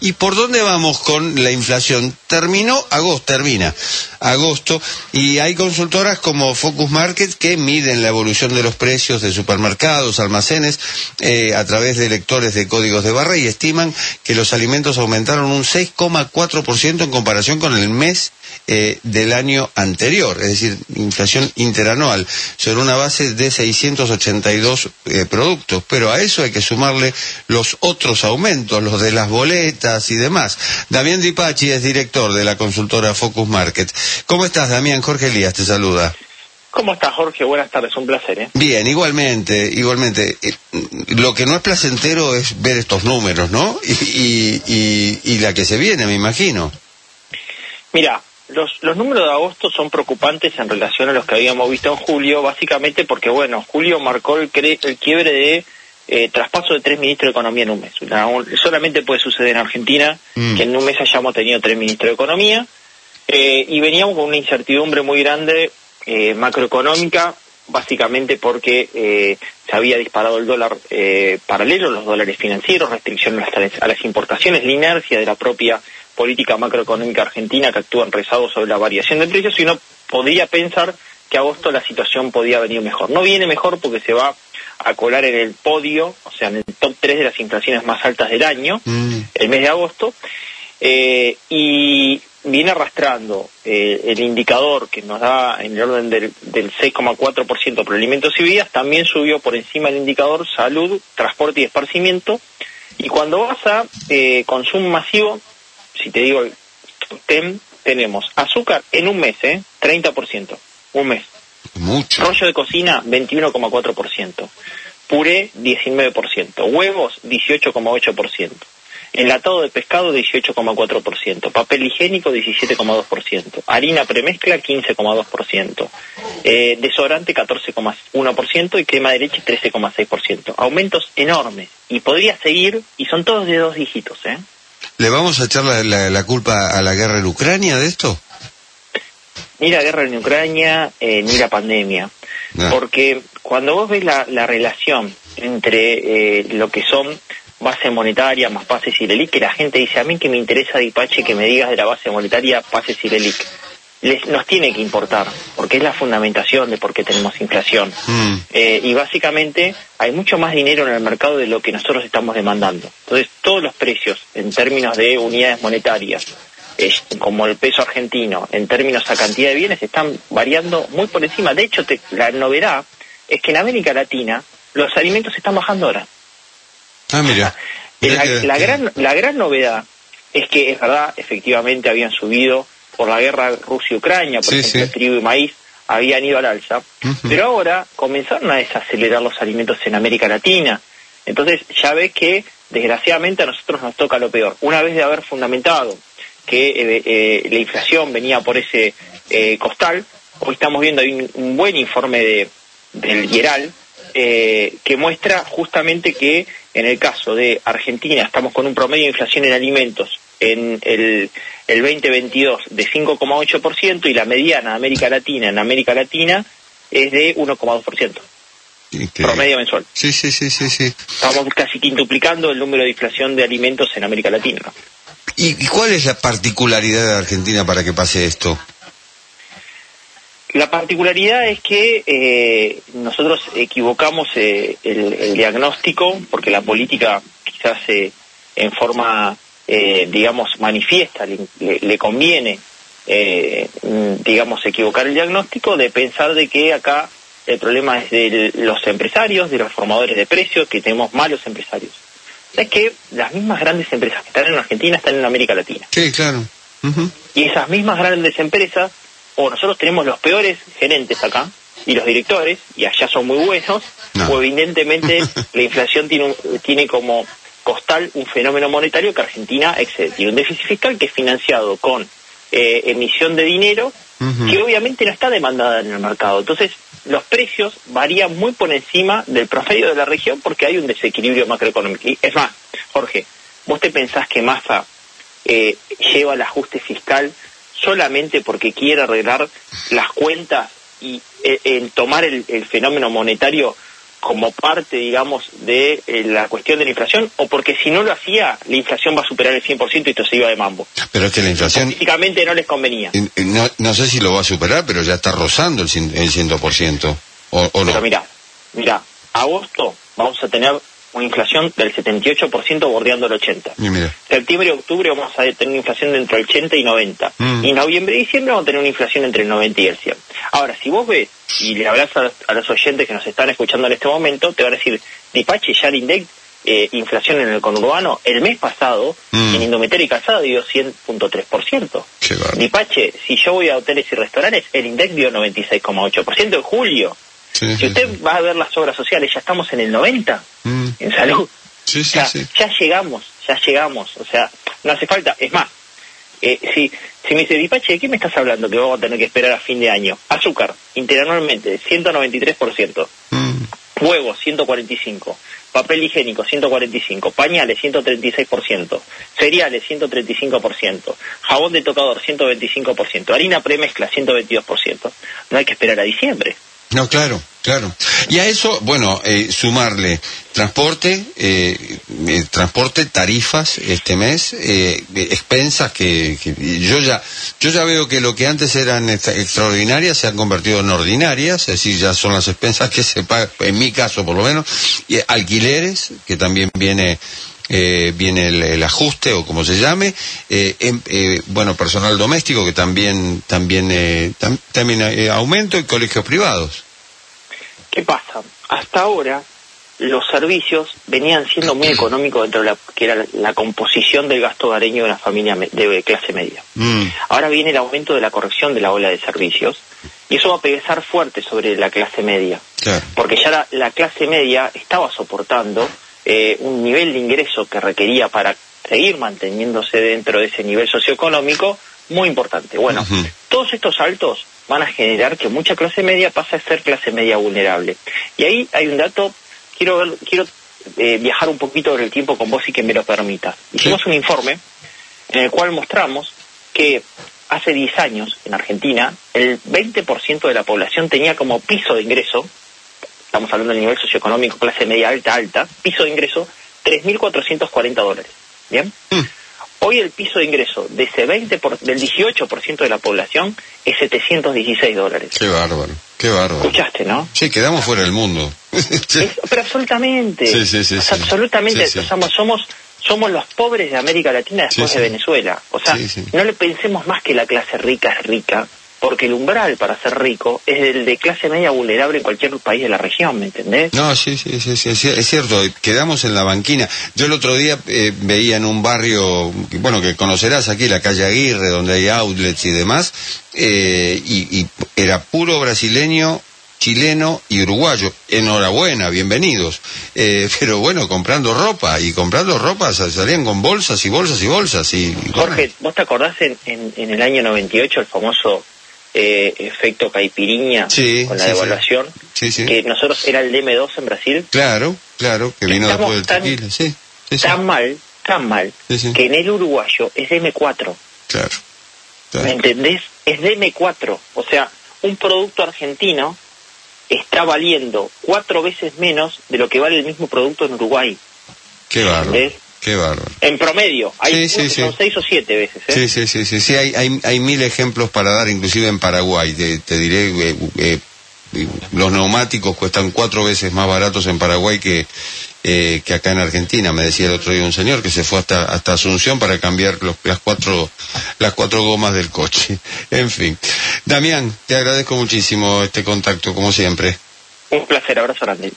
¿Y por dónde vamos con la inflación? Terminó agosto, termina agosto, y hay consultoras como Focus Market que miden la evolución de los precios de supermercados, almacenes, eh, a través de lectores de códigos de barra y estiman que los alimentos aumentaron un 6,4% en comparación con el mes eh, del año anterior, es decir, inflación interanual, sobre una base de 682 eh, productos. Pero a eso hay que sumarle los otros aumentos, los de las boletas y demás. Damián Dipachi es director de la consultora Focus Market. ¿Cómo estás, Damián? Jorge Elías te saluda. ¿Cómo estás, Jorge? Buenas tardes, un placer. ¿eh? Bien, igualmente, igualmente. Eh, lo que no es placentero es ver estos números, ¿no? Y, y, y la que se viene, me imagino. Mira, los, los números de agosto son preocupantes en relación a los que habíamos visto en julio, básicamente porque, bueno, julio marcó el, el quiebre de eh, traspaso de tres ministros de Economía en un mes. solamente puede suceder en Argentina mm. que en un mes hayamos tenido tres ministros de Economía eh, y veníamos con una incertidumbre muy grande eh, macroeconómica, básicamente porque se había disparado el dólar paralelo, los dólares financieros, restricciones a las importaciones, la inercia de la propia política macroeconómica argentina que actúan rezados sobre la variación de precios y uno podría pensar que agosto la situación podía venir mejor. No viene mejor porque se va a colar en el podio, o sea, en el top 3 de las inflaciones más altas del año, mm. el mes de agosto, eh, y viene arrastrando eh, el indicador que nos da en el orden del, del 6,4% por alimentos y bebidas, también subió por encima el indicador salud, transporte y esparcimiento, y cuando vas a eh, consumo masivo, si te digo TEM, tenemos azúcar en un mes, ¿eh? 30%, un mes. Mucho. Rollo de cocina, 21,4%. Puré, 19%. Huevos, 18,8%. Enlatado de pescado, 18,4%. Papel higiénico, 17,2%. Harina premezcla, 15,2%. Eh, desodorante, 14,1%. Y crema de leche, 13,6%. Aumentos enormes. Y podría seguir, y son todos de dos dígitos, ¿eh? ¿Le vamos a echar la, culpa a la guerra en Ucrania de esto? Ni la guerra en Ucrania, eh, ni la pandemia. Porque cuando vos ves la, relación entre eh, lo que son base monetaria más pases y LELIC, que la gente dice, a mí que me interesa Dipache que me digas de la base monetaria, pases y LELIC les, nos tiene que importar, porque es la fundamentación de por qué tenemos inflación. Mm. Eh, y básicamente hay mucho más dinero en el mercado de lo que nosotros estamos demandando. Entonces, todos los precios en términos de unidades monetarias, como el peso argentino, en términos a cantidad de bienes, están variando muy por encima. De hecho, la novedad es que en América Latina los alimentos están bajando ahora. Ah, mira. la, gran, la gran novedad es que, es verdad, efectivamente habían subido por la guerra Rusia-Ucrania, por ejemplo, el trigo y maíz habían ido al alza, pero ahora comenzaron a desacelerar los alimentos en América Latina. Entonces ya ves que desgraciadamente a nosotros nos toca lo peor. Una vez de haber fundamentado que eh, eh, la inflación venía por ese eh, costal, hoy estamos viendo ahí un, buen informe de, del IERAL que muestra justamente que en el caso de Argentina estamos con un promedio de inflación en alimentos en el, el 2022 de 5,8% y la mediana de América Latina en América Latina es de 1,2%. Promedio mensual. Sí, sí, sí, sí, sí. Estamos casi quintuplicando el número de inflación de alimentos en América Latina. ¿Y, cuál es la particularidad de Argentina para que pase esto? La particularidad es que eh, nosotros equivocamos eh, el, diagnóstico porque la política quizás eh, en forma eh, digamos, manifiesta, le, conviene, eh, digamos, equivocar el diagnóstico de pensar de que acá el problema es de los empresarios, de los formadores de precios, que tenemos malos empresarios. Es que las mismas grandes empresas que están en Argentina están en América Latina. Sí, claro. Y esas mismas grandes empresas, o nosotros tenemos los peores gerentes acá, y los directores, y allá son muy buenos, o evidentemente la inflación tiene, tiene como costal un fenómeno monetario que Argentina excede. Tiene un déficit fiscal que es financiado con eh, emisión de dinero que obviamente no está demandada en el mercado. Entonces, los precios varían muy por encima del promedio de la región porque hay un desequilibrio macroeconómico. Y es más, Jorge, ¿vos te pensás que Massa eh, lleva el ajuste fiscal solamente porque quiere arreglar las cuentas y eh, en tomar el, fenómeno monetario como parte, digamos, de eh, la cuestión de la inflación o porque si no lo hacía, la inflación va a superar el 100% y esto se iba de mambo. Pero es que la inflación... Políticamente no les convenía. No, no sé si lo va a superar, pero ya está rozando el, el 100%. ¿O, o no? Pero mira, mira, agosto vamos a tener una inflación del 78% bordeando el 80%. mira. Septiembre y octubre vamos a tener una inflación de entre el 80 y 90. Mm. Y noviembre y diciembre vamos a tener una inflación entre el 90 y el 100. Ahora, si vos ves y le hablas a, a los oyentes que nos están escuchando en este momento, te van a decir, Dipache, ya el index, eh, inflación en el conurbano, el mes pasado, Mm. en Indometera y Calzado dio 100.3%. Qué bárbaro. Dipache, si yo voy a hoteles y restaurantes, el index dio 96,8% en julio. Sí, Si usted sí. va a ver las obras sociales, ya estamos en el 90 Mm. en salud. Sí, O sea, sí. ya llegamos, ya llegamos. O sea, no hace falta. Es más, eh, si, si me dice, Dipache, ¿de qué me estás hablando que vamos a tener que esperar a fin de año? Azúcar, interanualmente, 193%. Mm. Huevo, 145. Papel higiénico, 145. Pañales, 136%. Cereales, 135%. Jabón de tocador, 125%. Harina premezcla, 122%. No hay que esperar a diciembre. No, claro, claro. Y a eso, bueno, eh, sumarle transporte, eh, eh, transporte, tarifas este mes, eh, expensas que, que yo ya, yo ya veo que lo que antes eran extra- extraordinarias se han convertido en ordinarias, es decir, ya son las expensas que se pagan, en mi caso por lo menos, y alquileres, que también viene eh, viene el, ajuste o como se llame, eh, em- bueno, personal doméstico que también también tam- también aumento y colegios privados. ¿Qué pasa? Hasta ahora los servicios venían siendo muy económicos dentro de la que era la, composición del gasto hogareño de una familia de clase media. Mm, Ahora viene el aumento de la corrección de la ola de servicios y eso va a pesar fuerte sobre la clase media, claro. porque ya la, la clase media estaba soportando eh, un nivel de ingreso que requería para seguir manteniéndose dentro de ese nivel socioeconómico muy importante. Bueno, todos estos saltos van a generar que mucha clase media pase a ser clase media vulnerable. Y ahí hay un dato, quiero ver, quiero eh, viajar un poquito en el tiempo con vos y que me lo permita. Hicimos un informe en el cual mostramos que hace 10 años en Argentina el 20% de la población tenía como piso de ingreso, estamos hablando del nivel socioeconómico, clase media alta, alta, piso de ingreso 3.440 dólares. ¿Bien? Mm. Hoy el piso de ingreso de ese 20 por- del 18% de la población es 716 dólares. Qué bárbaro, qué bárbaro. ¿Escuchaste, no? Sí, quedamos fuera del mundo. Es- pero absolutamente. Sí, sí, sí, O sea, sí. absolutamente. Sí, sí. Somos, somos, somos los pobres de América Latina después de. Venezuela. O sea, no le pensemos más que la clase rica es rica, porque el umbral para ser rico es el de clase media vulnerable en cualquier país de la región, ¿me entendés? No, sí, sí, sí, sí, es cierto, quedamos en la banquina. Yo el otro día eh, veía en un barrio, bueno, que conocerás aquí, la calle Aguirre, donde hay outlets y demás, eh, y, y era puro brasileño, chileno y uruguayo. Enhorabuena, bienvenidos. Eh, pero bueno, comprando ropa, y comprando ropa sal- salían con bolsas y bolsas y bolsas. Y, y Jorge, ¿vos te acordás en, en, en el año 98 el famoso eh, efecto caipiriña Sí, con la sí, devaluación? Sí. Que nosotros era el DM2 en Brasil. Claro, claro, que vino Estamos después del tan- tequila, sí. Tan mal, tan mal, que en el uruguayo es DM4. claro. claro. ¿Me entendés? Es DM4. O sea, un producto argentino está valiendo cuatro veces menos de lo que vale el mismo producto en Uruguay. Qué bárbaro. Qué bárbaro. En promedio. Hay Sí, sí, son sí. seis o siete veces. ¿eh? Sí, sí, sí, sí, sí, hay, hay, hay mil ejemplos para dar, inclusive en Paraguay. Te, te diré, eh, eh, los neumáticos cuestan cuatro veces más baratos en Paraguay que, eh, que acá en Argentina. Me decía el otro día un señor que se fue hasta, hasta Asunción para cambiar los, las, cuatro, las cuatro gomas del coche. En fin. Damián, te agradezco muchísimo este contacto, como siempre. Un placer, abrazo grande.